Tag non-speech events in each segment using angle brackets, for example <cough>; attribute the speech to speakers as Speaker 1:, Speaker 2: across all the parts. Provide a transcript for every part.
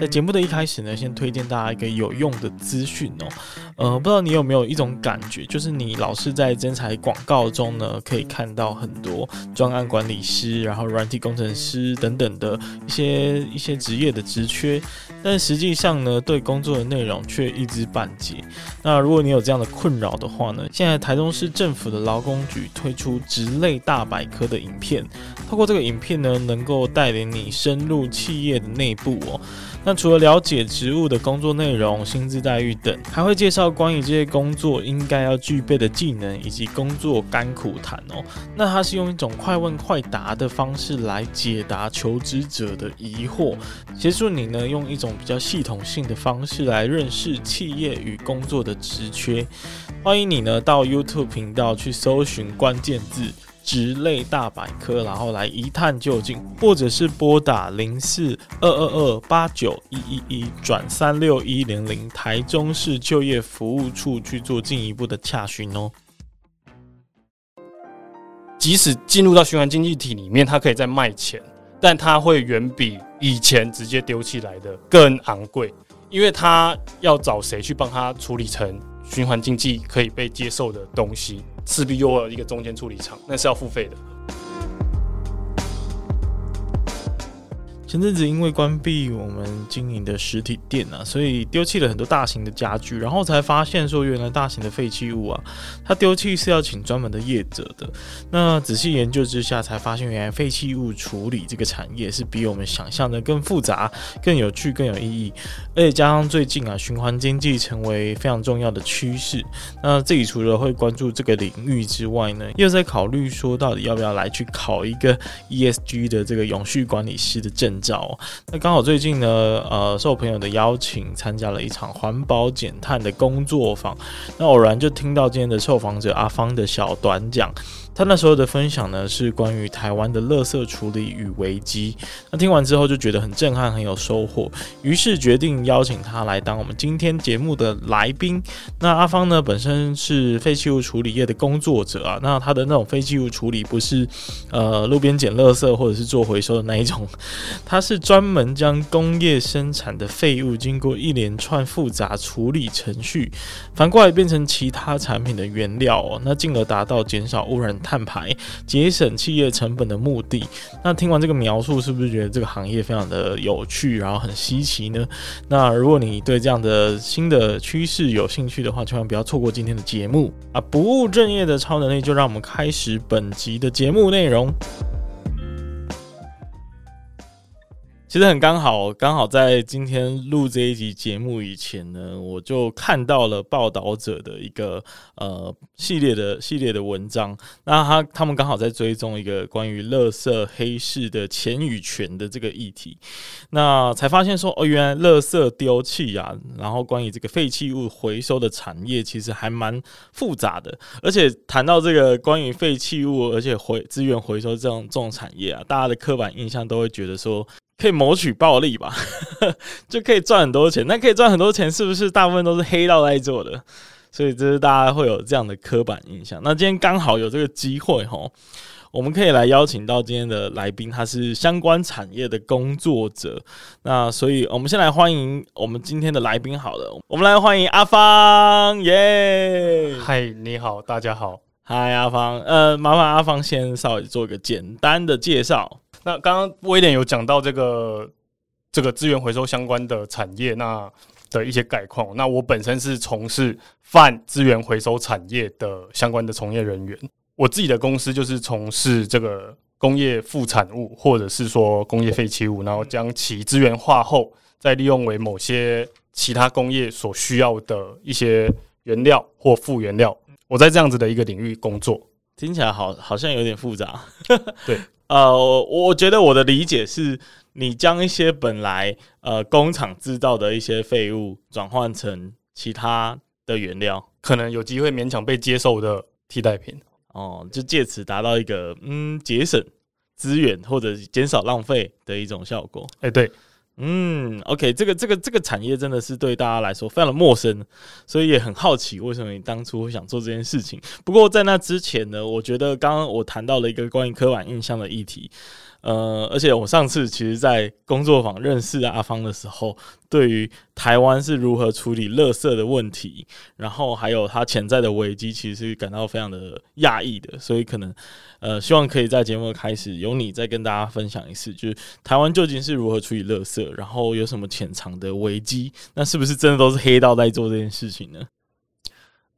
Speaker 1: 在节目的一开始呢，先推荐大家一个有用的资讯哦。呃，不知道你有没有一种感觉，就是你老是在征才广告中呢，可以看到很多专案管理师，然后软体工程师等等的一些一些职业的职缺，但实际上呢，对工作的内容却一知半解。那如果你有这样的困扰的话呢，现在台中市政府的劳工局推出职类大百科的影片，透过这个影片呢，能够带领你深入企业的内部哦。那除了了解职务的工作内容、薪资待遇等，还会介绍关于这些工作应该要具备的技能以及工作甘苦谈哦。那它是用一种快问快答的方式来解答求职者的疑惑，协助你呢用一种比较系统性的方式来认识企业与工作的职缺。欢迎你呢到 YouTube 频道去搜寻关键字。职类大百科，然后来一探究竟，或者是拨打零四二二二八九一一一转三六一零零台中市就业服务处去做进一步的洽询哦。
Speaker 2: 即使进入到循环经济体里面，它可以再卖钱，但它会远比以前直接丢弃来的更昂贵，因为它要找谁去帮他处理成循环经济可以被接受的东西。势必又有一个中间处理厂，那是要付费的。
Speaker 1: 前阵子因为关闭我们经营的实体店啊，所以丢弃了很多大型的家具，然后才发现说，原来大型的废弃物啊，它丢弃是要请专门的业者的。那仔细研究之下，才发现原来废弃物处理这个产业是比我们想象的更复杂、更有趣、更有意义。而且加上最近啊，循环经济成为非常重要的趋势，那自己除了会关注这个领域之外呢，又在考虑说，到底要不要来去考一个 ESG 的这个永续管理师的证。照，那刚好最近呢，呃，受朋友的邀请参加了一场环保减碳的工作坊，那偶然就听到今天的受访者阿芳的小短讲。他那时候的分享呢，是关于台湾的垃圾处理与危机。那听完之后就觉得很震撼，很有收获，于是决定邀请他来当我们今天节目的来宾。那阿芳呢，本身是废弃物处理业的工作者啊，那他的那种废弃物处理不是呃路边捡垃圾或者是做回收的那一种，<laughs> 他是专门将工业生产的废物经过一连串复杂处理程序，反过来变成其他产品的原料哦，那进而达到减少污染。碳排、节省企业成本的目的。那听完这个描述，是不是觉得这个行业非常的有趣，然后很稀奇呢？那如果你对这样的新的趋势有兴趣的话，千万不要错过今天的节目啊！不务正业的超能力，就让我们开始本集的节目内容。其实很刚好，刚好在今天录这一集节目以前呢，我就看到了报道者的一个呃系列的系列的文章。那他他们刚好在追踪一个关于垃圾黑市的钱与权的这个议题。那才发现说，哦，原来垃圾丢弃啊，然后关于这个废弃物回收的产业，其实还蛮复杂的。而且谈到这个关于废弃物，而且回资源回收这种这种产业啊，大家的刻板印象都会觉得说。可以谋取暴利吧，<laughs> 就可以赚很多钱。那可以赚很多钱，是不是大部分都是黑道在做的？所以这是大家会有这样的刻板印象。那今天刚好有这个机会吼，我们可以来邀请到今天的来宾，他是相关产业的工作者。那所以我们先来欢迎我们今天的来宾好了，我们来欢迎阿芳，耶！
Speaker 2: 嗨，你好，大家好，
Speaker 1: 嗨，阿芳，呃，麻烦阿芳先稍微做一个简单的介绍。
Speaker 2: 那刚刚威廉有讲到这个这个资源回收相关的产业，那的一些概况。那我本身是从事泛资源回收产业的相关的从业人员。我自己的公司就是从事这个工业副产物，或者是说工业废弃物，然后将其资源化后，再利用为某些其他工业所需要的一些原料或副原料。我在这样子的一个领域工作，
Speaker 1: 听起来好好像有点复杂。
Speaker 2: 对。
Speaker 1: 呃，我觉得我的理解是，你将一些本来呃工厂制造的一些废物转换成其他的原料，
Speaker 2: 可能有机会勉强被接受的替代品
Speaker 1: 哦，就借此达到一个嗯节省资源或者减少浪费的一种效果。
Speaker 2: 哎、欸，对。
Speaker 1: 嗯，OK，这个这个这个产业真的是对大家来说非常的陌生，所以也很好奇为什么你当初会想做这件事情。不过在那之前呢，我觉得刚刚我谈到了一个关于科幻印象的议题，呃，而且我上次其实，在工作坊认识阿芳的时候，对于台湾是如何处理垃圾的问题，然后还有它潜在的危机，其实是感到非常的讶异的。所以可能，呃，希望可以在节目开始由你再跟大家分享一次，就是台湾究竟是如何处理垃圾，然后有什么潜藏的危机？那是不是真的都是黑道在做这件事情呢？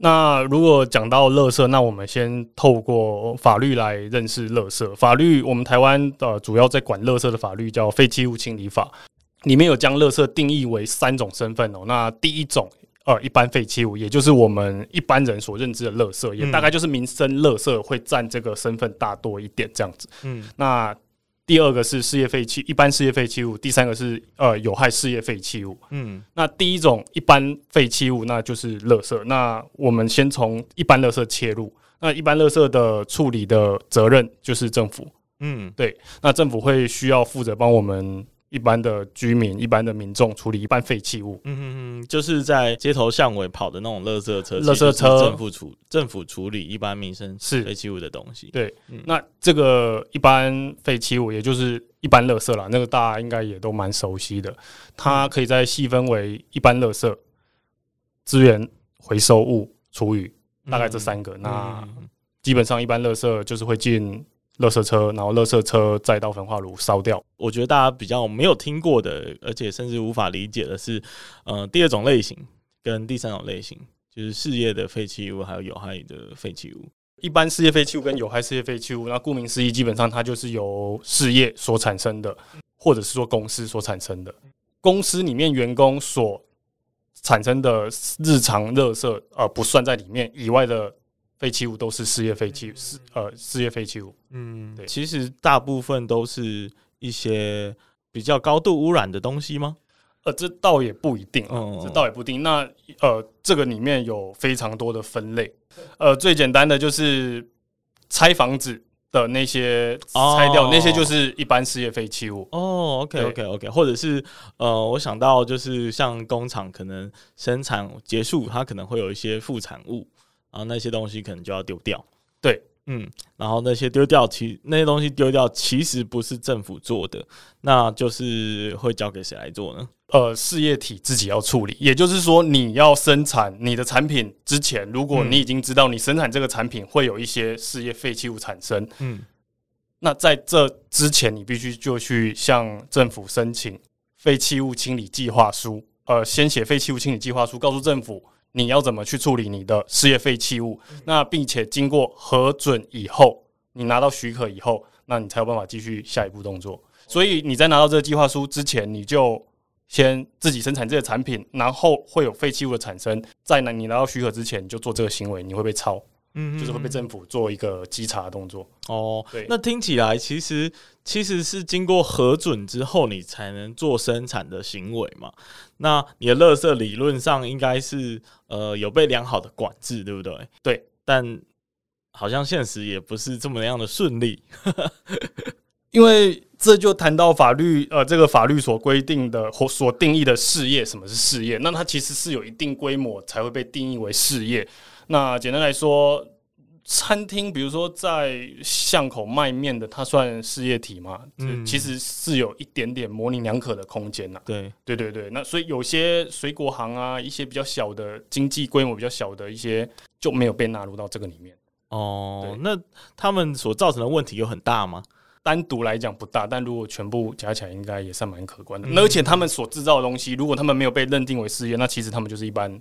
Speaker 2: 那如果讲到垃圾，那我们先透过法律来认识垃圾。法律，我们台湾呃主要在管垃圾的法律叫《废弃物清理法》，里面有将垃圾定义为三种身份哦。那第一种呃一般废弃物，也就是我们一般人所认知的垃圾，也大概就是民生垃圾会占这个身份大多一点这样子。嗯，那。第二个是事业废弃，一般事业废弃物。第三个是呃有害事业废弃物。嗯，那第一种一般废弃物，那就是垃圾。那我们先从一般垃圾切入。那一般垃圾的处理的责任就是政府。嗯，对。那政府会需要负责帮我们。一般的居民、一般的民众处理一般废弃物，
Speaker 1: 嗯嗯嗯，就是在街头巷尾跑的那种垃圾车，垃圾车政府处政府处理一般民生是废弃物的东西。
Speaker 2: 对，嗯、那这个一般废弃物，也就是一般垃圾啦，那个大家应该也都蛮熟悉的。它可以再细分为一般垃圾、资源回收物、厨余，大概这三个。嗯、那基本上一般垃圾就是会进。垃圾车，然后垃圾车再到焚化炉烧掉。
Speaker 1: 我觉得大家比较没有听过的，而且甚至无法理解的是，呃，第二种类型跟第三种类型，就是事业的废弃物还有有害的废弃物。
Speaker 2: 一般事业废弃物跟有害事业废弃物，那顾名思义，基本上它就是由事业所产生的，或者是说公司所产生的。公司里面员工所产生的日常垃圾，呃，不算在里面以外的。废弃物都是事业废弃物，事呃事业废弃物。
Speaker 1: 嗯，对，其实大部分都是一些比较高度污染的东西吗？
Speaker 2: 呃，这倒也不一定，哦、这倒也不一定。那呃，这个里面有非常多的分类。呃，最简单的就是拆房子的那些拆掉，哦、那些就是一般事业废弃物。
Speaker 1: 哦，OK OK OK，或者是呃，我想到就是像工厂可能生产结束，它可能会有一些副产物。然后那些东西可能就要丢掉，
Speaker 2: 对，
Speaker 1: 嗯，然后那些丢掉，其那些东西丢掉其实不是政府做的，那就是会交给谁来做呢？
Speaker 2: 呃，事业体自己要处理，也就是说，你要生产你的产品之前，如果你已经知道你生产这个产品会有一些事业废弃物产生，嗯，那在这之前，你必须就去向政府申请废弃物清理计划书，呃，先写废弃物清理计划书，告诉政府。你要怎么去处理你的事业废弃物？那并且经过核准以后，你拿到许可以后，那你才有办法继续下一步动作。所以你在拿到这个计划书之前，你就先自己生产这个产品，然后会有废弃物的产生。在你拿到许可之前，你就做这个行为，你会被抄。嗯，就是会被政府做一个稽查的动作
Speaker 1: 哦。对，那听起来其实其实是经过核准之后，你才能做生产的行为嘛。那你的垃圾理论上应该是呃有被良好的管制，对不对？
Speaker 2: 对，
Speaker 1: 但好像现实也不是这么样的顺利，<laughs>
Speaker 2: 因为这就谈到法律呃，这个法律所规定的或所定义的事业，什么是事业？那它其实是有一定规模才会被定义为事业。那简单来说，餐厅比如说在巷口卖面的，它算事业体嘛？嗯，其实是有一点点模棱两可的空间呐。
Speaker 1: 对，
Speaker 2: 对对对。那所以有些水果行啊，一些比较小的经济规模比较小的一些，就没有被纳入到这个里面。
Speaker 1: 哦，那他们所造成的问题有很大吗？
Speaker 2: 单独来讲不大，但如果全部加起来，应该也算蛮可观的。嗯，而且他们所制造的东西，如果他们没有被认定为事业，那其实他们就是一般。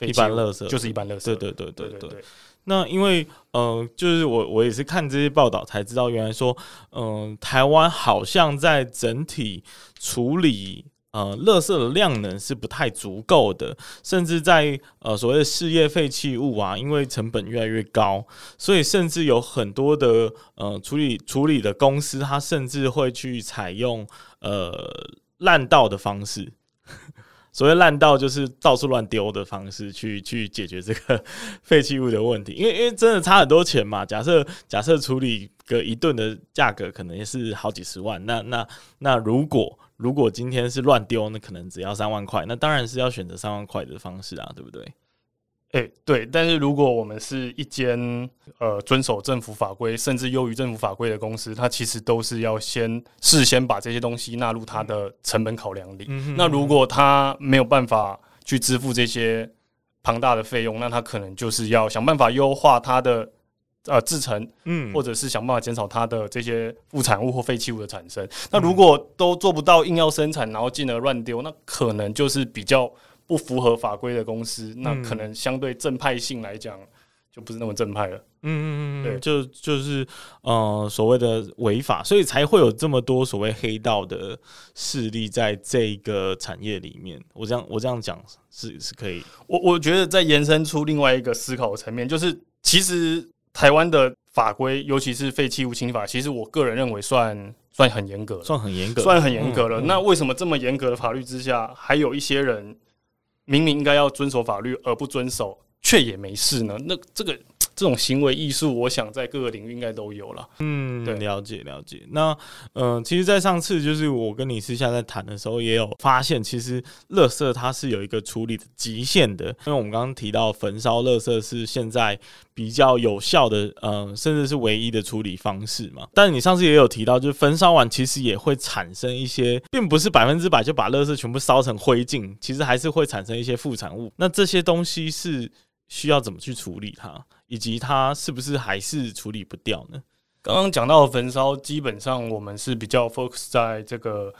Speaker 1: 一般垃圾
Speaker 2: 就是一般垃圾，
Speaker 1: 对对对对对，对。那因为呃，就是我我也是看这些报道才知道，原来说，嗯、呃，台湾好像在整体处理呃垃圾的量能是不太足够的，甚至在呃所谓的事业废弃物啊，因为成本越来越高，所以甚至有很多的呃处理处理的公司，它甚至会去采用呃滥倒的方式。所谓烂到，就是到处乱丢的方式去去解决这个 <laughs> 废弃物的问题，因为因为真的差很多钱嘛。假设假设处理个一顿的价格可能也是好几十万，那那那如果如果今天是乱丢，那可能只要三万块，那当然是要选择三万块的方式啊，对不对？
Speaker 2: 哎、欸，对，但是如果我们是一间呃遵守政府法规，甚至优于政府法规的公司，它其实都是要先事先把这些东西纳入它的成本考量里。嗯、那如果它没有办法去支付这些庞大的费用，那它可能就是要想办法优化它的呃制成，嗯，或者是想办法减少它的这些副产物或废弃物的产生。那如果都做不到，硬要生产，然后进而乱丢，那可能就是比较。不符合法规的公司，那可能相对正派性来讲，就不是那么正派了。嗯嗯嗯，对，
Speaker 1: 就就是呃所谓的违法，所以才会有这么多所谓黑道的势力在这个产业里面。我这样我这样讲是是可以。
Speaker 2: 我我觉得再延伸出另外一个思考层面，就是其实台湾的法规，尤其是废弃物清理法，其实我个人认为算算很严格，
Speaker 1: 算很严格，
Speaker 2: 算很严格了。那为什么这么严格的法律之下，还有一些人？明明应该要遵守法律而不遵守，却也没事呢？那这个。这种行为艺术，我想在各个领域应该都有了。
Speaker 1: 嗯，对，了解了解。那嗯、呃，其实，在上次就是我跟你私下在谈的时候，也有发现，其实垃圾它是有一个处理的极限的。因为我们刚刚提到焚烧垃圾是现在比较有效的，嗯、呃，甚至是唯一的处理方式嘛。但你上次也有提到，就是焚烧完其实也会产生一些，并不是百分之百就把垃圾全部烧成灰烬，其实还是会产生一些副产物。那这些东西是需要怎么去处理它？以及它是不是还是处理不掉呢？
Speaker 2: 刚刚讲到的焚烧，基本上我们是比较 focus 在这个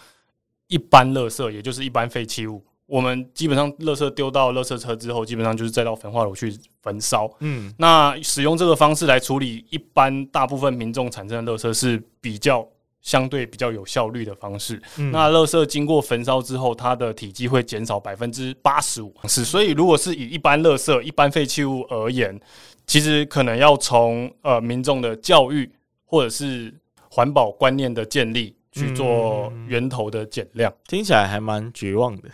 Speaker 2: 一般垃圾，也就是一般废弃物。我们基本上垃圾丢到垃圾车之后，基本上就是再到焚化炉去焚烧。嗯，那使用这个方式来处理一般大部分民众产生的垃圾是比较。相对比较有效率的方式，嗯、那垃圾经过焚烧之后，它的体积会减少百分之八十五。是，所以如果是以一般垃圾、一般废弃物而言，其实可能要从呃民众的教育或者是环保观念的建立去做源头的减量。嗯、
Speaker 1: 听起来还蛮绝望的。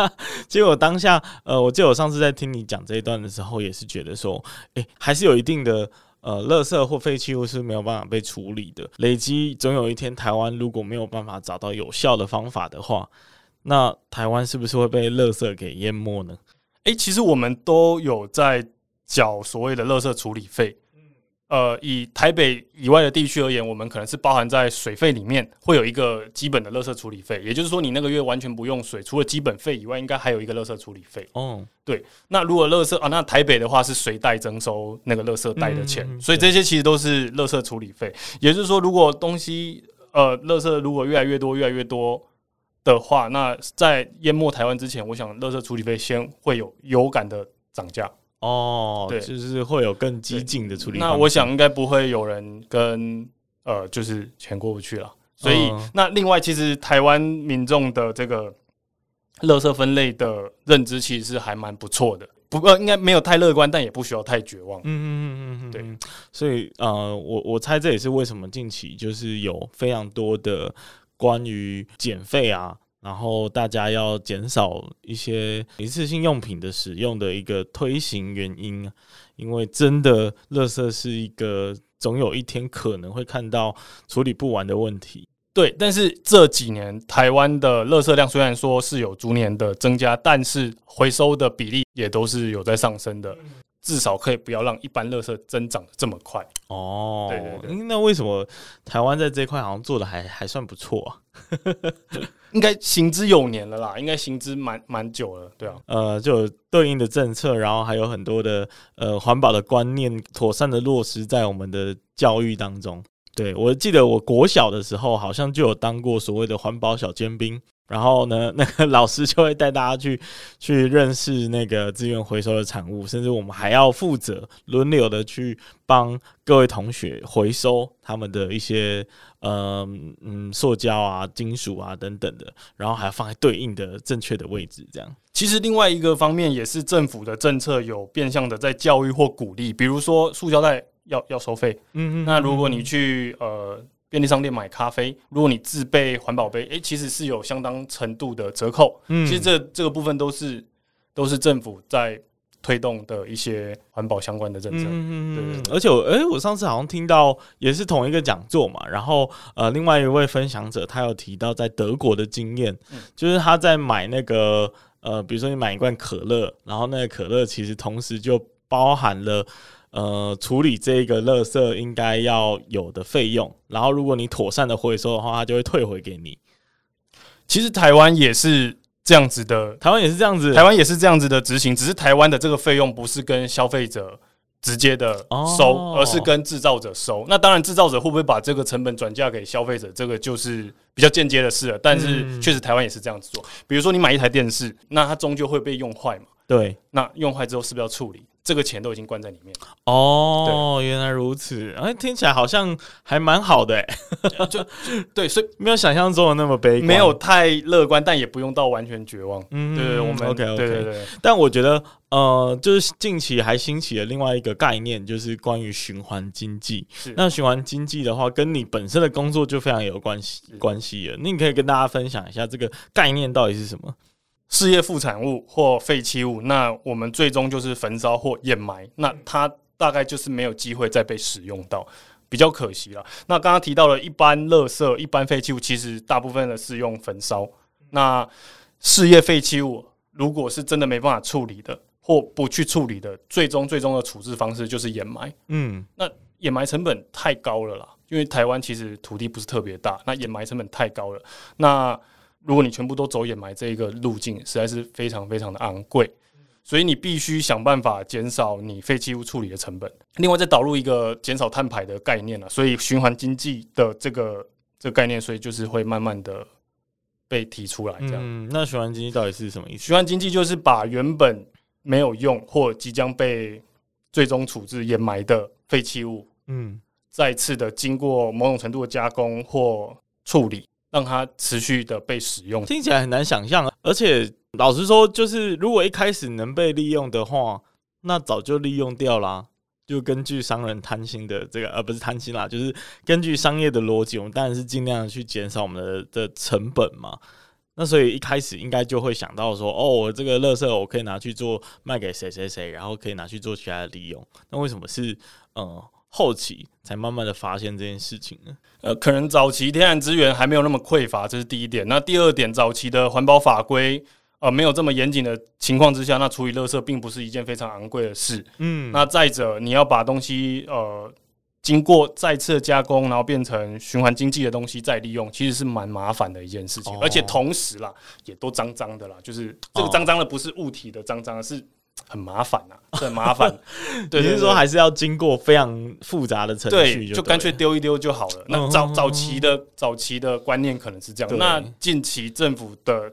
Speaker 1: <laughs> 结果当下，呃，我记得我上次在听你讲这一段的时候，也是觉得说，哎、欸，还是有一定的。呃，垃圾或废弃物是没有办法被处理的，累积总有一天，台湾如果没有办法找到有效的方法的话，那台湾是不是会被垃圾给淹没呢？
Speaker 2: 诶，其实我们都有在缴所谓的垃圾处理费。呃，以台北以外的地区而言，我们可能是包含在水费里面，会有一个基本的垃圾处理费。也就是说，你那个月完全不用水，除了基本费以外，应该还有一个垃圾处理费。哦，对。那如果垃圾啊，那台北的话是随袋征收那个垃圾袋的钱，嗯、所以这些其实都是垃圾处理费。也就是说，如果东西呃，垃圾如果越来越多、越来越多的话，那在淹没台湾之前，我想垃圾处理费先会有有感的涨价。
Speaker 1: 哦，对，就是会有更激进的处理。
Speaker 2: 那我想应该不会有人跟呃，就是钱过不去了。所以，嗯、那另外，其实台湾民众的这个垃圾分类的认知其实是还蛮不错的。不过，应该没有太乐观，但也不需要太绝望。嗯嗯嗯嗯，对。
Speaker 1: 所以，呃，我我猜这也是为什么近期就是有非常多的关于减废啊。然后大家要减少一些一次性用品的使用的一个推行原因，因为真的，垃圾是一个总有一天可能会看到处理不完的问题。
Speaker 2: 对，但是这几年台湾的垃圾量虽然说是有逐年的增加，但是回收的比例也都是有在上升的，至少可以不要让一般垃圾增长的这么快。
Speaker 1: 哦，对对对，那为什么台湾在这一块好像做的还还算不错啊？<laughs>
Speaker 2: 应该行之有年了啦，应该行之蛮蛮久了，对啊，
Speaker 1: 呃，就有对应的政策，然后还有很多的呃环保的观念，妥善的落实在我们的教育当中。对，我记得我国小的时候，好像就有当过所谓的环保小尖兵。然后呢，<laughs> 那个老师就会带大家去去认识那个资源回收的产物，甚至我们还要负责轮流的去帮各位同学回收他们的一些呃嗯塑胶啊、金属啊等等的，然后还要放在对应的正确的位置。这样，
Speaker 2: 其实另外一个方面也是政府的政策有变相的在教育或鼓励，比如说塑胶袋要要收费。嗯嗯，那如果你去呃。便利商店买咖啡，如果你自备环保杯，诶、欸，其实是有相当程度的折扣。嗯，其实这这个部分都是都是政府在推动的一些环保相关的政策。嗯嗯
Speaker 1: 对，而且我诶、欸，我上次好像听到也是同一个讲座嘛，然后呃，另外一位分享者他有提到在德国的经验，嗯、就是他在买那个呃，比如说你买一罐可乐，然后那个可乐其实同时就包含了呃处理这个垃圾应该要有的费用，然后如果你妥善的回收的话，它就会退回给你。
Speaker 2: 其实台湾也是这样子的，
Speaker 1: 台湾也是这样子，
Speaker 2: 台湾也是这样子的执行，只是台湾的这个费用不是跟消费者直接的收，哦、而是跟制造者收。那当然，制造者会不会把这个成本转嫁给消费者，这个就是比较间接的事了。但是，确实台湾也是这样子做。比如说，你买一台电视，那它终究会被用坏嘛？
Speaker 1: 对，
Speaker 2: 那用坏之后是不是要处理？这个钱都已经关在里面
Speaker 1: 哦，原来如此，哎，听起来好像还蛮好的，哎，就
Speaker 2: 对，所以
Speaker 1: 没有想象中的那么悲观，
Speaker 2: 没有太乐观，但也不用到完全绝望。嗯，对，我们
Speaker 1: OK OK，
Speaker 2: 对对对。
Speaker 1: 但我觉得，呃，就是近期还兴起了另外一个概念，就是关于循环经济。是，那循环经济的话，跟你本身的工作就非常有关系是关系了。那你可以跟大家分享一下这个概念到底是什么？
Speaker 2: 事业副产物或废弃物，那我们最终就是焚烧或掩埋，那它大概就是没有机会再被使用到，比较可惜了。那刚刚提到了一般垃圾、一般废弃物，其实大部分的是用焚烧。那事业废弃物，如果是真的没办法处理的，或不去处理的，最终最终的处置方式就是掩埋。嗯，那掩埋成本太高了啦，因为台湾其实土地不是特别大，那掩埋成本太高了。那如果你全部都走掩埋这一个路径，实在是非常非常的昂贵，所以你必须想办法减少你废弃物处理的成本。另外再导入一个减少碳排的概念了，所以循环经济的这个这个概念，所以就是会慢慢的被提出来。这样，
Speaker 1: 嗯，那循环经济到底是什么意思？
Speaker 2: 循环经济就是把原本没有用或即将被最终处置掩埋的废弃物，嗯，再次的经过某种程度的加工或处理。让它持续的被使用，
Speaker 1: 听起来很难想象。而且老实说，就是如果一开始能被利用的话，那早就利用掉啦。就根据商人贪心的这个，而不是贪心啦，就是根据商业的逻辑，我们当然是尽量去减少我们的的成本嘛。那所以一开始应该就会想到说，哦，我这个垃圾我可以拿去做卖给谁谁谁，然后可以拿去做其他的利用。那为什么是嗯？后期才慢慢的发现这件事情呢？
Speaker 2: 呃，可能早期天然资源还没有那么匮乏，这是第一点。那第二点，早期的环保法规呃没有这么严谨的情况之下，那处理垃圾并不是一件非常昂贵的事。嗯，那再者，你要把东西呃经过再次加工，然后变成循环经济的东西再利用，其实是蛮麻烦的一件事情。哦、而且同时啦，也都脏脏的啦，就是这个脏脏的不是物体的脏脏，是。很麻烦呐、啊，<laughs> 很麻烦。<laughs>
Speaker 1: 对，你是说还是要经过非常复杂的程序就，
Speaker 2: 就干脆丢一丢就好了。那早早期的早期的观念可能是这样，那近期政府的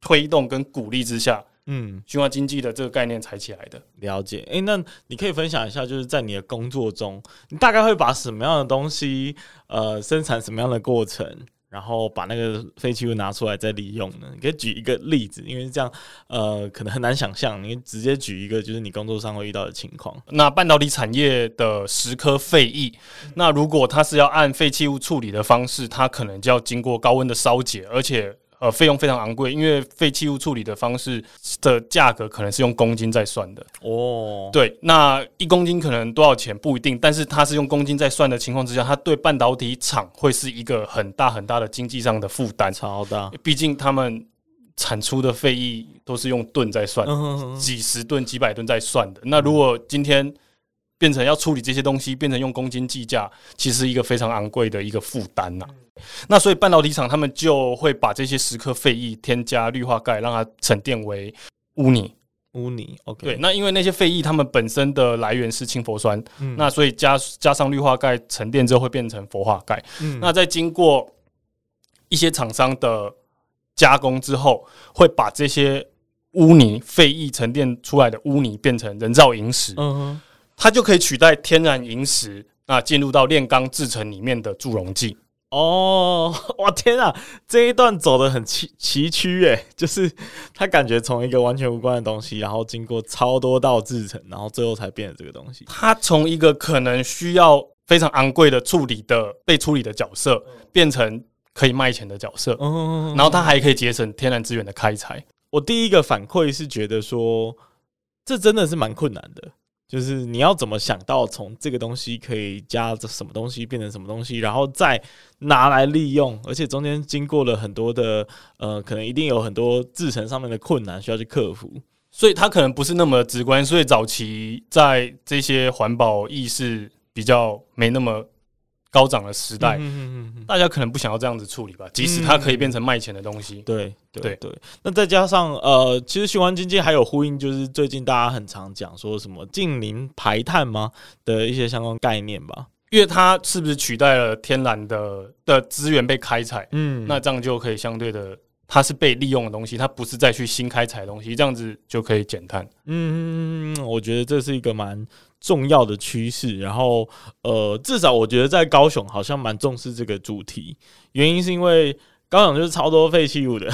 Speaker 2: 推动跟鼓励之下，嗯，循环经济的这个概念才起来的。
Speaker 1: 了解，诶、欸，那你可以分享一下，就是在你的工作中，你大概会把什么样的东西，呃，生产什么样的过程？然后把那个废弃物拿出来再利用呢？你可以举一个例子，因为这样呃可能很难想象。你直接举一个，就是你工作上会遇到的情况。
Speaker 2: 那半导体产业的十颗废液，那如果它是要按废弃物处理的方式，它可能就要经过高温的烧结，而且。呃，费用非常昂贵，因为废弃物处理的方式的价格可能是用公斤在算的哦。对，那一公斤可能多少钱不一定，但是它是用公斤在算的情况之下，它对半导体厂会是一个很大很大的经济上的负担，
Speaker 1: 超大。
Speaker 2: 毕竟他们产出的废液都是用吨在算，几十吨、几百吨在算的。那如果今天变成要处理这些东西，变成用公斤计价，其实是一个非常昂贵的一个负担呐。那所以半导体厂他们就会把这些石刻废液添加氯化钙，让它沉淀为污泥。
Speaker 1: 污泥，OK。
Speaker 2: 对，那因为那些废液它们本身的来源是氢氟酸，嗯、那所以加加上氯化钙沉淀之后会变成氟化钙。嗯、那在经过一些厂商的加工之后，会把这些污泥废液沉淀出来的污泥变成人造萤石。嗯哼。它就可以取代天然萤石，那进入到炼钢制成里面的助溶剂。
Speaker 1: 哦，<laughs> 哇天啊，这一段走的很崎崎岖诶，就是他感觉从一个完全无关的东西，然后经过超多道制成，然后最后才变成这个东西。
Speaker 2: 他从一个可能需要非常昂贵的处理的被处理的角色，变成可以卖钱的角色。嗯，然后他还可以节省天然资源的开采。
Speaker 1: 我第一个反馈是觉得说，这真的是蛮困难的。就是你要怎么想到从这个东西可以加这什么东西变成什么东西，然后再拿来利用，而且中间经过了很多的呃，可能一定有很多制成上面的困难需要去克服，
Speaker 2: 所以它可能不是那么直观。所以早期在这些环保意识比较没那么。高涨的时代，大家可能不想要这样子处理吧。即使它可以变成卖钱的东西，
Speaker 1: 对对对。那再加上呃，其实循环经济还有呼应，就是最近大家很常讲说什么近邻排碳吗的一些相关概念吧。
Speaker 2: 因为它是不是取代了天然的的资源被开采？嗯，那这样就可以相对的，它是被利用的东西，它不是再去新开采东西，这样子就可以减碳。
Speaker 1: 嗯，我觉得这是一个蛮。重要的趋势，然后呃，至少我觉得在高雄好像蛮重视这个主题。原因是因为高雄就是超多废弃物的，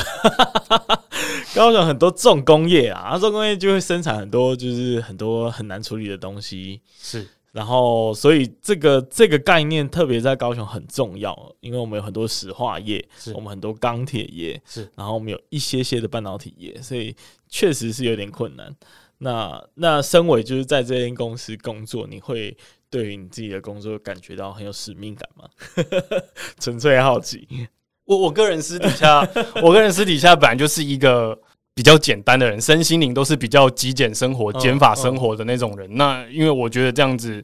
Speaker 1: 高雄很多重工业啊，重工业就会生产很多就是很多很难处理的东西。
Speaker 2: 是，
Speaker 1: 然后所以这个这个概念特别在高雄很重要，因为我们有很多石化业，是我们很多钢铁业，是，然后我们有一些些的半导体业，所以确实是有点困难。那那身为就是在这间公司工作，你会对于你自己的工作感觉到很有使命感吗？<laughs> 纯粹好奇。
Speaker 2: 我我个人私底下，<laughs> 我个人私底下本来就是一个比较简单的人，身心灵都是比较极简生活、减法生活的那种人。那因为我觉得这样子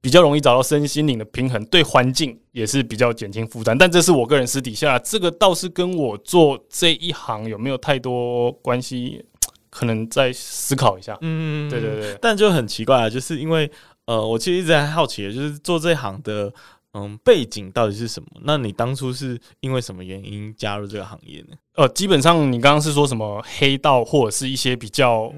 Speaker 2: 比较容易找到身心灵的平衡，对环境也是比较减轻负担。但这是我个人私底下，这个倒是跟我做这一行有没有太多关系？可能再思考一下，嗯，对对对，
Speaker 1: 但就很奇怪啊，就是因为呃，我其实一直在好奇，就是做这行的，嗯，背景到底是什么？那你当初是因为什么原因加入这个行业呢？
Speaker 2: 呃，基本上你刚刚是说什么黑道或者是一些比较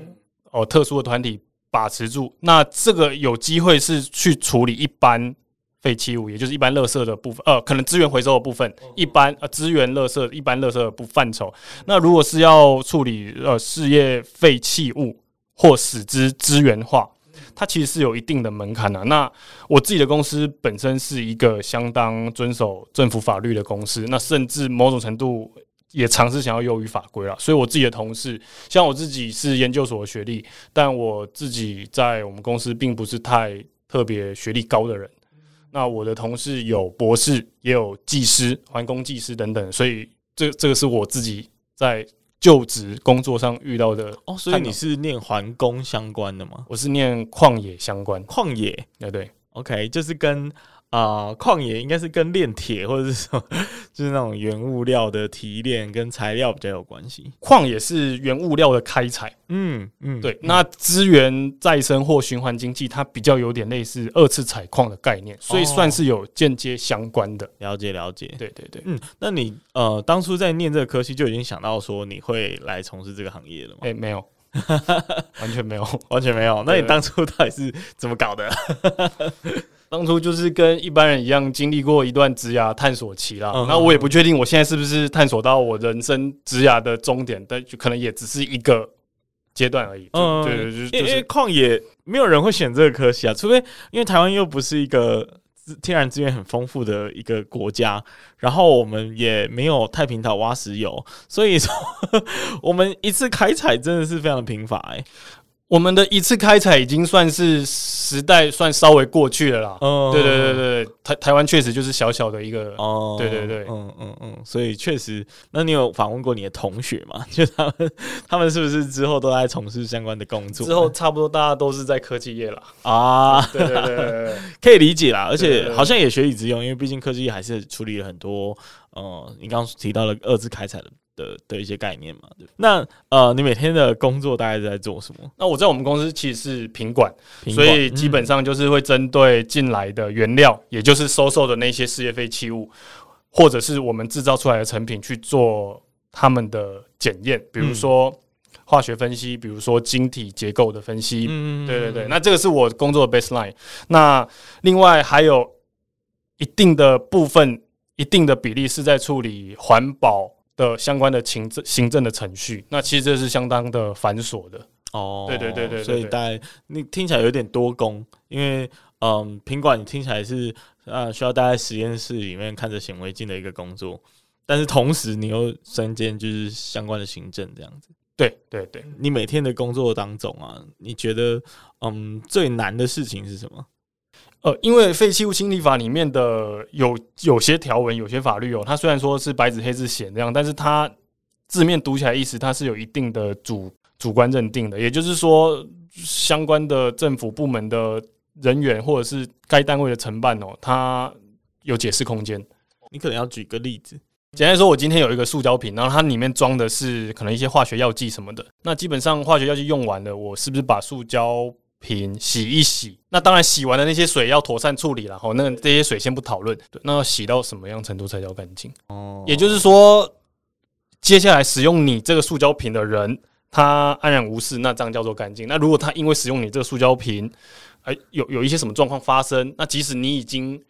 Speaker 2: 哦、呃、特殊的团体把持住，那这个有机会是去处理一般。废弃物，也就是一般垃圾的部分，呃，可能资源回收的部分，一般呃资源垃圾一般垃圾的不范畴。那如果是要处理呃事业废弃物或使之资源化，它其实是有一定的门槛的。那我自己的公司本身是一个相当遵守政府法律的公司，那甚至某种程度也尝试想要优于法规了。所以我自己的同事，像我自己是研究所的学历，但我自己在我们公司并不是太特别学历高的人。那我的同事有博士，也有技师、环工技师等等，所以这这个是我自己在就职工作上遇到的。
Speaker 1: 哦，所以你是念环工相关的吗？
Speaker 2: 我是念矿野相关，
Speaker 1: 矿野，
Speaker 2: 对对
Speaker 1: ，OK，就是跟。啊，矿业应该是跟炼铁或者是什么，<laughs> 就是那种原物料的提炼跟材料比较有关系。
Speaker 2: 矿也是原物料的开采，嗯嗯，对。那资源再生或循环经济，它比较有点类似二次采矿的概念，所以算是有间接相关的。
Speaker 1: 了解了解，
Speaker 2: 对对对，
Speaker 1: 嗯，那你呃当初在念这个科系就已经想到说你会来从事这个行业了吗？
Speaker 2: 诶，没有，<laughs> 完全没有，
Speaker 1: 完全没有。那你当初到底是怎么搞的？
Speaker 2: 当初就是跟一般人一样，经历过一段职涯探索期啦。那我也不确定我现在是不是探索到我人生职涯的终点，但就可能也只是一个阶段而已。嗯，对对，就是因为
Speaker 1: 矿野没有人会选这个科系啊，除非因为台湾又不是一个天然资源很丰富的一个国家，然后我们也没有太平岛挖石油，所以说 <laughs> 我们一次开采真的是非常的贫乏哎。
Speaker 2: 我们的一次开采已经算是时代算稍微过去了啦。嗯，对对对对，台台湾确实就是小小的一个。哦，对对对，
Speaker 1: 嗯嗯嗯，所以确实，那你有访问过你的同学吗？<laughs> 就他们，他们是不是之后都在从事相关的工作？
Speaker 2: 之后差不多大家都是在科技业了。啊，对对对对，<laughs>
Speaker 1: 可以理解啦。而且好像也学以致用，因为毕竟科技业还是处理了很多，呃，你刚刚提到了二次开采的。的的一些概念嘛，对。那呃，你每天的工作大概是在做什么？
Speaker 2: 那我在我们公司其实是品管，品管，所以基本上就是会针对进来的原料，嗯、也就是收受的那些事业废弃物，或者是我们制造出来的成品去做他们的检验，比如说化学分析，比如说晶体结构的分析。嗯，对对对。那这个是我工作的 baseline。那另外还有一定的部分、一定的比例是在处理环保。的相关的行政行政的程序，那其实这是相当的繁琐的哦。对对对对，
Speaker 1: 所以大概你听起来有点多工，因为嗯，品管你听起来是啊需要待在实验室里面看着显微镜的一个工作，但是同时你又身兼就是相关的行政这样子。
Speaker 2: 对对对，
Speaker 1: 你每天的工作当中啊，你觉得嗯最难的事情是什么？
Speaker 2: 呃，因为废弃物清理法里面的有有些条文、有些法律哦，它虽然说是白纸黑字写那样，但是它字面读起来意思，它是有一定的主主观认定的。也就是说，相关的政府部门的人员或者是该单位的承办哦，它有解释空间。
Speaker 1: 你可能要举个例子，
Speaker 2: 简单说，我今天有一个塑胶瓶，然后它里面装的是可能一些化学药剂什么的。那基本上化学药剂用完了，我是不是把塑胶瓶洗一洗，那当然洗完的那些水要妥善处理了。好，那这些水先不讨论。对，那要洗到什么样程度才叫干净？哦，也就是说，接下来使用你这个塑胶瓶的人，他安然无事，那这样叫做干净。那如果他因为使用你这个塑胶瓶，哎，有有一些什么状况发生，那即使你已经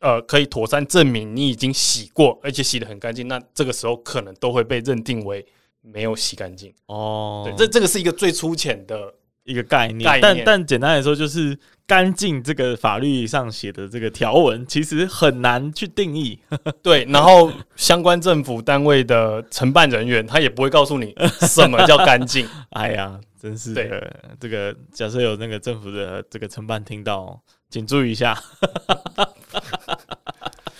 Speaker 2: 呃可以妥善证明你已经洗过，而且洗得很干净，那这个时候可能都会被认定为没有洗干净。哦，对，这这个是一个最粗浅的。
Speaker 1: 一个概念，但但简单来说，就是干净这个法律上写的这个条文，其实很难去定义。<laughs>
Speaker 2: 对，然后相关政府单位的承办人员，他也不会告诉你什么叫干净。<laughs>
Speaker 1: 哎呀，真是的，这个假设有那个政府的这个承办听到，请注意一下。<laughs>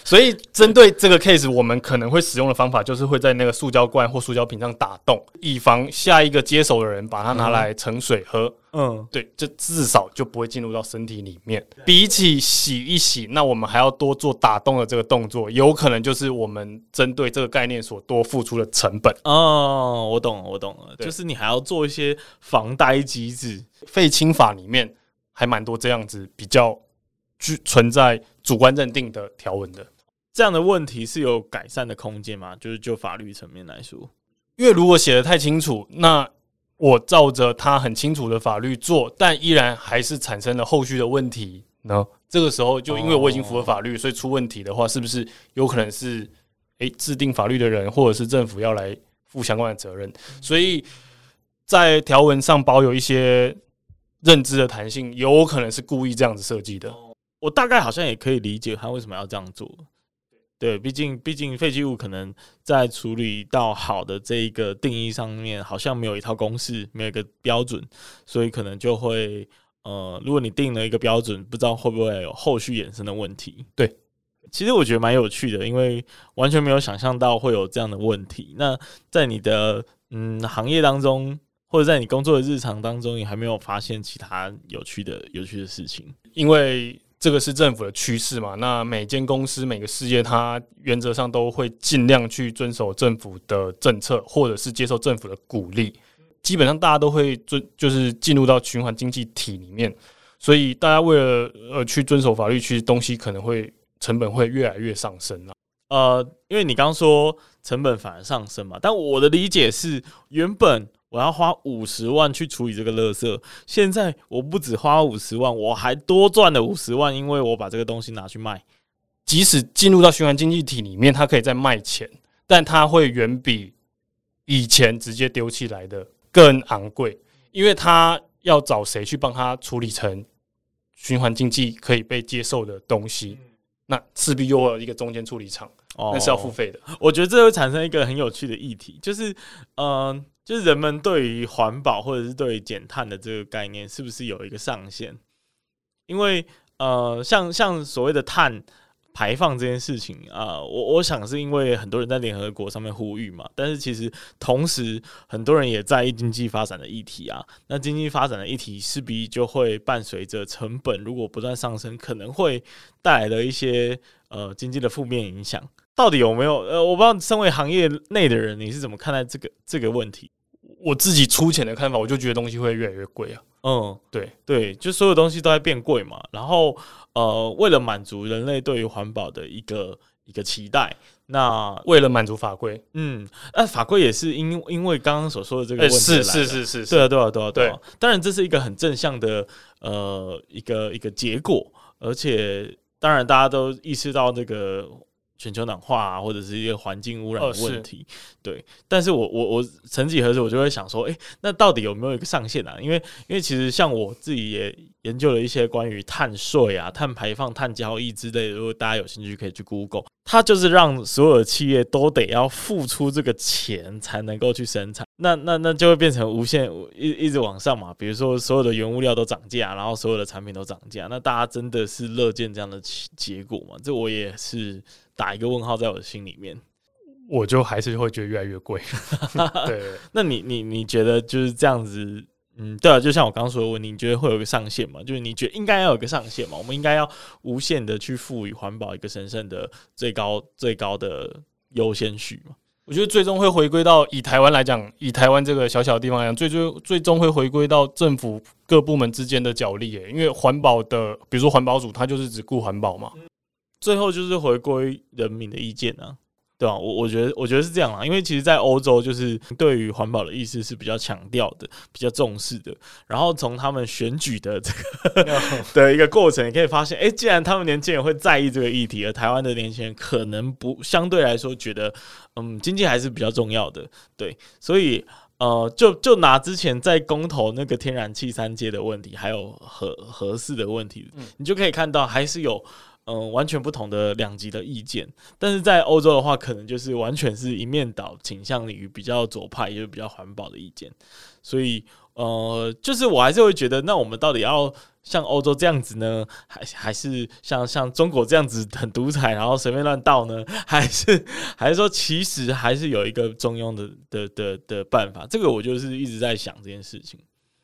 Speaker 2: 所以，针对这个 case，我们可能会使用的方法就是会在那个塑胶罐或塑胶瓶上打洞，以防下一个接手的人把它拿来盛水喝。嗯，对，这至少就不会进入到身体里面。比起洗一洗，那我们还要多做打洞的这个动作，有可能就是我们针对这个概念所多付出的成本。
Speaker 1: 哦，我懂了，我懂了，就是你还要做一些防呆机制。
Speaker 2: 废青法里面还蛮多这样子比较具存在主观认定的条文的。
Speaker 1: 这样的问题是有改善的空间吗？就是就法律层面来说，
Speaker 2: 因为如果写的太清楚，那我照着他很清楚的法律做，但依然还是产生了后续的问题呢？这个时候就因为我已经符合法律，所以出问题的话，是不是有可能是诶制定法律的人或者是政府要来负相关的责任？所以在条文上保有一些认知的弹性，有可能是故意这样子设计的。
Speaker 1: 我大概好像也可以理解他为什么要这样做。对，毕竟毕竟废弃物可能在处理到好的这一个定义上面，好像没有一套公式，没有一个标准，所以可能就会呃，如果你定了一个标准，不知道会不会有后续衍生的问题。
Speaker 2: 对，
Speaker 1: 其实我觉得蛮有趣的，因为完全没有想象到会有这样的问题。那在你的嗯行业当中，或者在你工作的日常当中，你还没有发现其他有趣的有趣的事情，
Speaker 2: 因为。这个是政府的趋势嘛？那每间公司、每个事业，它原则上都会尽量去遵守政府的政策，或者是接受政府的鼓励。基本上大家都会遵，就是进入到循环经济体里面。所以大家为了呃去遵守法律，其实东西可能会成本会越来越上升啊。
Speaker 1: 呃，因为你刚说成本反而上升嘛，但我的理解是原本。我要花五十万去处理这个垃圾，现在我不止花五十万，我还多赚了五十万，因为我把这个东西拿去卖。
Speaker 2: 即使进入到循环经济体里面，它可以再卖钱，但它会远比以前直接丢弃来的更昂贵，因为它要找谁去帮他处理成循环经济可以被接受的东西，那势必又有一个中间处理厂，那是要付费的。
Speaker 1: 我觉得这会产生一个很有趣的议题，就是嗯。呃就是人们对于环保或者是对于减碳的这个概念，是不是有一个上限？因为呃，像像所谓的碳排放这件事情啊，我我想是因为很多人在联合国上面呼吁嘛，但是其实同时很多人也在意经济发展的议题啊。那经济发展的议题势必就会伴随着成本如果不断上升，可能会带来的一些呃经济的负面影响。到底有没有？呃，我不知道，身为行业内的人，你是怎么看待这个这个问题？
Speaker 2: 我自己粗浅的看法，我就觉得东西会越来越贵啊。
Speaker 1: 嗯，对对，就所有东西都在变贵嘛。然后，呃，为了满足人类对于环保的一个一个期待，那 <laughs>
Speaker 2: 为了满足法规，
Speaker 1: 嗯，那法规也是因因为刚刚所说的这个问题，
Speaker 2: 是是是是，
Speaker 1: 对啊对啊对啊对啊。当然，这是一个很正向的呃一个一个结果，而且当然大家都意识到这个。全球暖化啊，或者是一些环境污染的问题，对。但是我我我曾几何时，我就会想说，诶，那到底有没有一个上限啊？因为因为其实像我自己也研究了一些关于碳税啊、碳排放、碳交易之类的，如果大家有兴趣，可以去 Google。它就是让所有的企业都得要付出这个钱才能够去生产，那那那就会变成无限一一直往上嘛。比如说所有的原物料都涨价，然后所有的产品都涨价，那大家真的是乐见这样的结果吗？这我也是。打一个问号在我的心里面，
Speaker 2: 我就还是会觉得越来越贵。<laughs> 对，<laughs>
Speaker 1: 那你你你觉得就是这样子？嗯，对啊，就像我刚刚说的问题，你觉得会有个上限吗？就是你觉得应该要有个上限吗？我们应该要无限的去赋予环保一个神圣的最高最高的优先序吗？
Speaker 2: 我觉得最终会回归到以台湾来讲，以台湾这个小小的地方来讲，最最最终会回归到政府各部门之间的角力。诶，因为环保的，比如说环保组，他就是只顾环保嘛。
Speaker 1: 最后就是回归人民的意见啊，对吧？我我觉得我觉得是这样啊，因为其实，在欧洲就是对于环保的意识是比较强调的，比较重视的。然后从他们选举的这个 <laughs> 的一个过程，你可以发现，哎，既然他们年轻人会在意这个议题，而台湾的年轻人可能不相对来说觉得，嗯，经济还是比较重要的，对。所以，呃，就就拿之前在公投那个天然气三阶的问题，还有核核四的问题，你就可以看到还是有。嗯，完全不同的两极的意见，但是在欧洲的话，可能就是完全是一面倒，倾向于比较左派，也就是比较环保的意见。所以，呃，就是我还是会觉得，那我们到底要像欧洲这样子呢，还还是像像中国这样子很独裁，然后随便乱倒呢？<laughs> 还是 <laughs> 还是说，其实还是有一个中庸的的的的办法？这个我就是一直在想这件事情。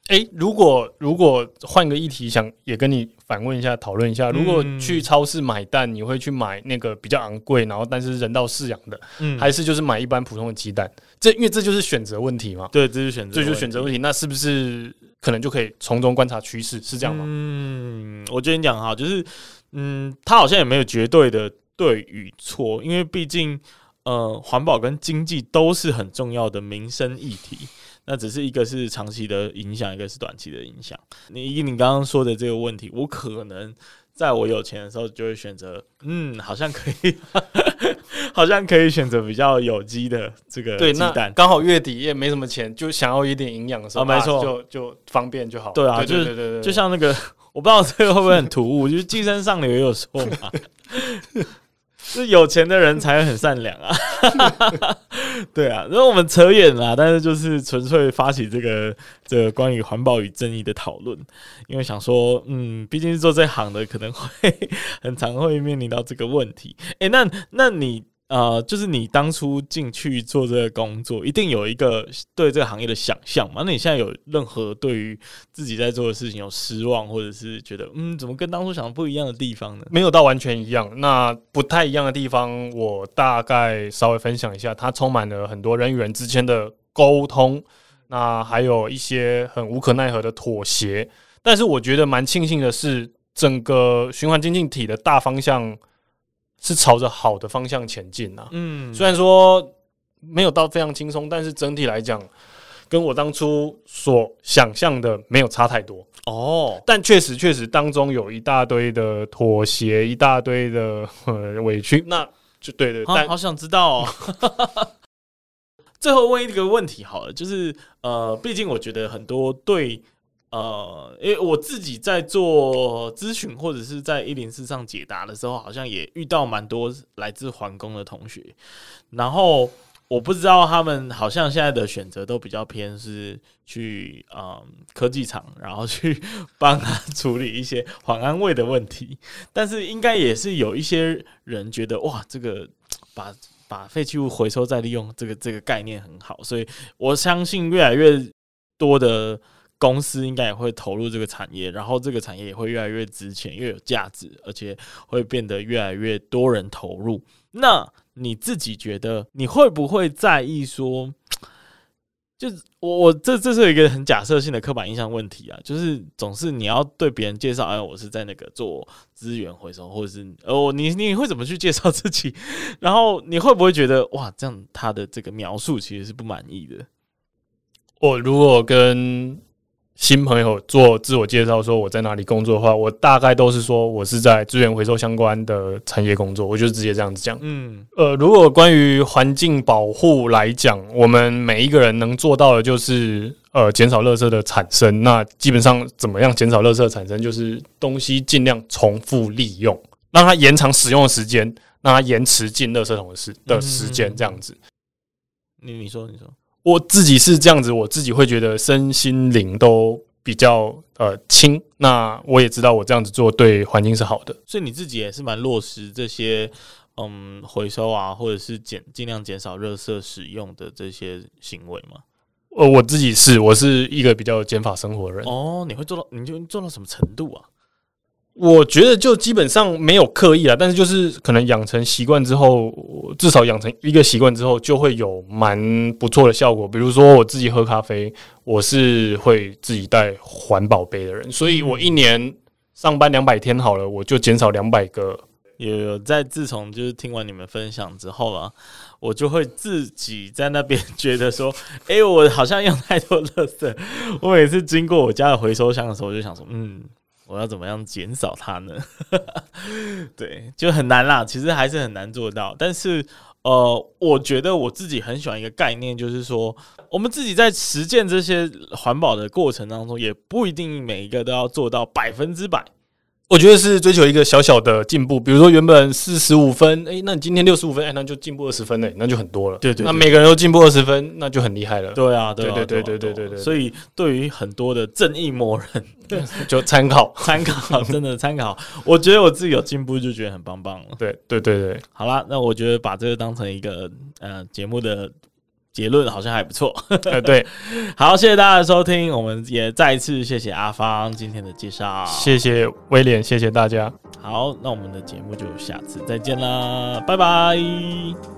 Speaker 2: 诶、欸，如果如果换个议题，想也跟你反问一下，讨论一下，如果去超市买蛋，你会去买那个比较昂贵，然后但是人道饲养的，嗯，还是就是买一般普通的鸡蛋？这因为这就是选择问题嘛。
Speaker 1: 对，这是选择，
Speaker 2: 这就是选择问题。那是不是可能就可以从中观察趋势？是这样吗？
Speaker 1: 嗯，我觉得你讲哈，就是嗯，它好像也没有绝对的对与错，因为毕竟呃，环保跟经济都是很重要的民生议题。那只是一个是长期的影响，一个是短期的影响。你以你刚刚说的这个问题，我可能在我有钱的时候就会选择，嗯，好像可以，<laughs> 好像可以选择比较有机的这个鸡蛋。
Speaker 2: 刚好月底也没什么钱，就想要一点营养的时候，啊、没错，就就方便就好。
Speaker 1: 对啊，就是就像那个，我不知道这个会不会很突兀，就是寄生上流也有说嘛。<laughs> 是有钱的人才会很善良啊，<laughs> 对啊，那我们扯远了，但是就是纯粹发起这个这个关于环保与正义的讨论，因为想说，嗯，毕竟是做这行的，可能会 <laughs> 很常会面临到这个问题。诶，那那你？呃，就是你当初进去做这个工作，一定有一个对这个行业的想象嘛？那你现在有任何对于自己在做的事情有失望，或者是觉得嗯，怎么跟当初想的不一样的地方呢？
Speaker 2: 没有到完全一样，那不太一样的地方，我大概稍微分享一下。它充满了很多人与人之间的沟通，那还有一些很无可奈何的妥协。但是我觉得蛮庆幸的是，整个循环经济体的大方向。是朝着好的方向前进呐。嗯，虽然说没有到非常轻松，但是整体来讲，跟我当初所想象的没有差太多哦。但确实确实当中有一大堆的妥协，一大堆的委屈。那就对对，但
Speaker 1: 好想知道哦。<laughs> 最后问一个问题好了，就是呃，毕竟我觉得很多对。呃，因为我自己在做咨询或者是在一零四上解答的时候，好像也遇到蛮多来自环工的同学。然后我不知道他们好像现在的选择都比较偏是去嗯科技厂，然后去 <laughs> 帮他处理一些环安卫的问题。但是应该也是有一些人觉得哇，这个把把废弃物回收再利用这个这个概念很好，所以我相信越来越多的。公司应该也会投入这个产业，然后这个产业也会越来越值钱，越有价值，而且会变得越来越多人投入。那你自己觉得你会不会在意说，就我我这这是一个很假设性的刻板印象问题啊，就是总是你要对别人介绍，哎，我是在那个做资源回收，或者是哦，你你会怎么去介绍自己？<laughs> 然后你会不会觉得哇，这样他的这个描述其实是不满意的？
Speaker 2: 我如果跟新朋友做自我介绍，说我在哪里工作的话，我大概都是说我是在资源回收相关的产业工作，我就直接这样子讲。嗯，呃，如果关于环境保护来讲，我们每一个人能做到的就是呃减少垃圾的产生。那基本上怎么样减少垃圾的产生，就是东西尽量重复利用，让它延长使用的时间，让它延迟进垃圾桶的时的时间，这样子。
Speaker 1: 你你说你说。
Speaker 2: 我自己是这样子，我自己会觉得身心灵都比较呃轻。那我也知道我这样子做对环境是好的，
Speaker 1: 所以你自己也是蛮落实这些嗯回收啊，或者是减尽量减少热色使用的这些行为吗？
Speaker 2: 呃，我自己是，我是一个比较减法生活的人。
Speaker 1: 哦，你会做到，你就做到什么程度啊？
Speaker 2: 我觉得就基本上没有刻意啊，但是就是可能养成习惯之后，至少养成一个习惯之后，就会有蛮不错的效果。比如说我自己喝咖啡，我是会自己带环保杯的人，所以我一年上班两百天好了，我就减少两百个。
Speaker 1: 有有在自从就是听完你们分享之后啊，我就会自己在那边觉得说，哎、我好像用太多垃圾。我每次经过我家的回收箱的时候，我就想说，嗯。我要怎么样减少它呢？<laughs> 对，就很难啦。其实还是很难做到。但是，呃，我觉得我自己很喜欢一个概念，就是说，我们自己在实践这些环保的过程当中，也不一定每一个都要做到百分之百。
Speaker 2: 我觉得是追求一个小小的进步，比如说原本四十五分，哎，那你今天六十五分，哎，那就进步二十分嘞，那就很多了。
Speaker 1: 对对，
Speaker 2: 那每个人都进步二十分，那就很厉害了。
Speaker 1: 对啊，
Speaker 2: 对对对对对对对。
Speaker 1: 所以对于很多的正义魔人，<laughs>
Speaker 2: 就参考 <laughs>
Speaker 1: 参考，真的参考。我觉得我自己有进步，就觉得很棒棒了。
Speaker 2: 对对对对，
Speaker 1: 好啦，那我觉得把这个当成一个呃节目的。结论好像还不错，<laughs>
Speaker 2: 呃，对，<laughs>
Speaker 1: 好，谢谢大家的收听，我们也再一次谢谢阿芳今天的介绍，
Speaker 2: 谢谢威廉，谢谢大家，
Speaker 1: 好，那我们的节目就下次再见啦，拜拜。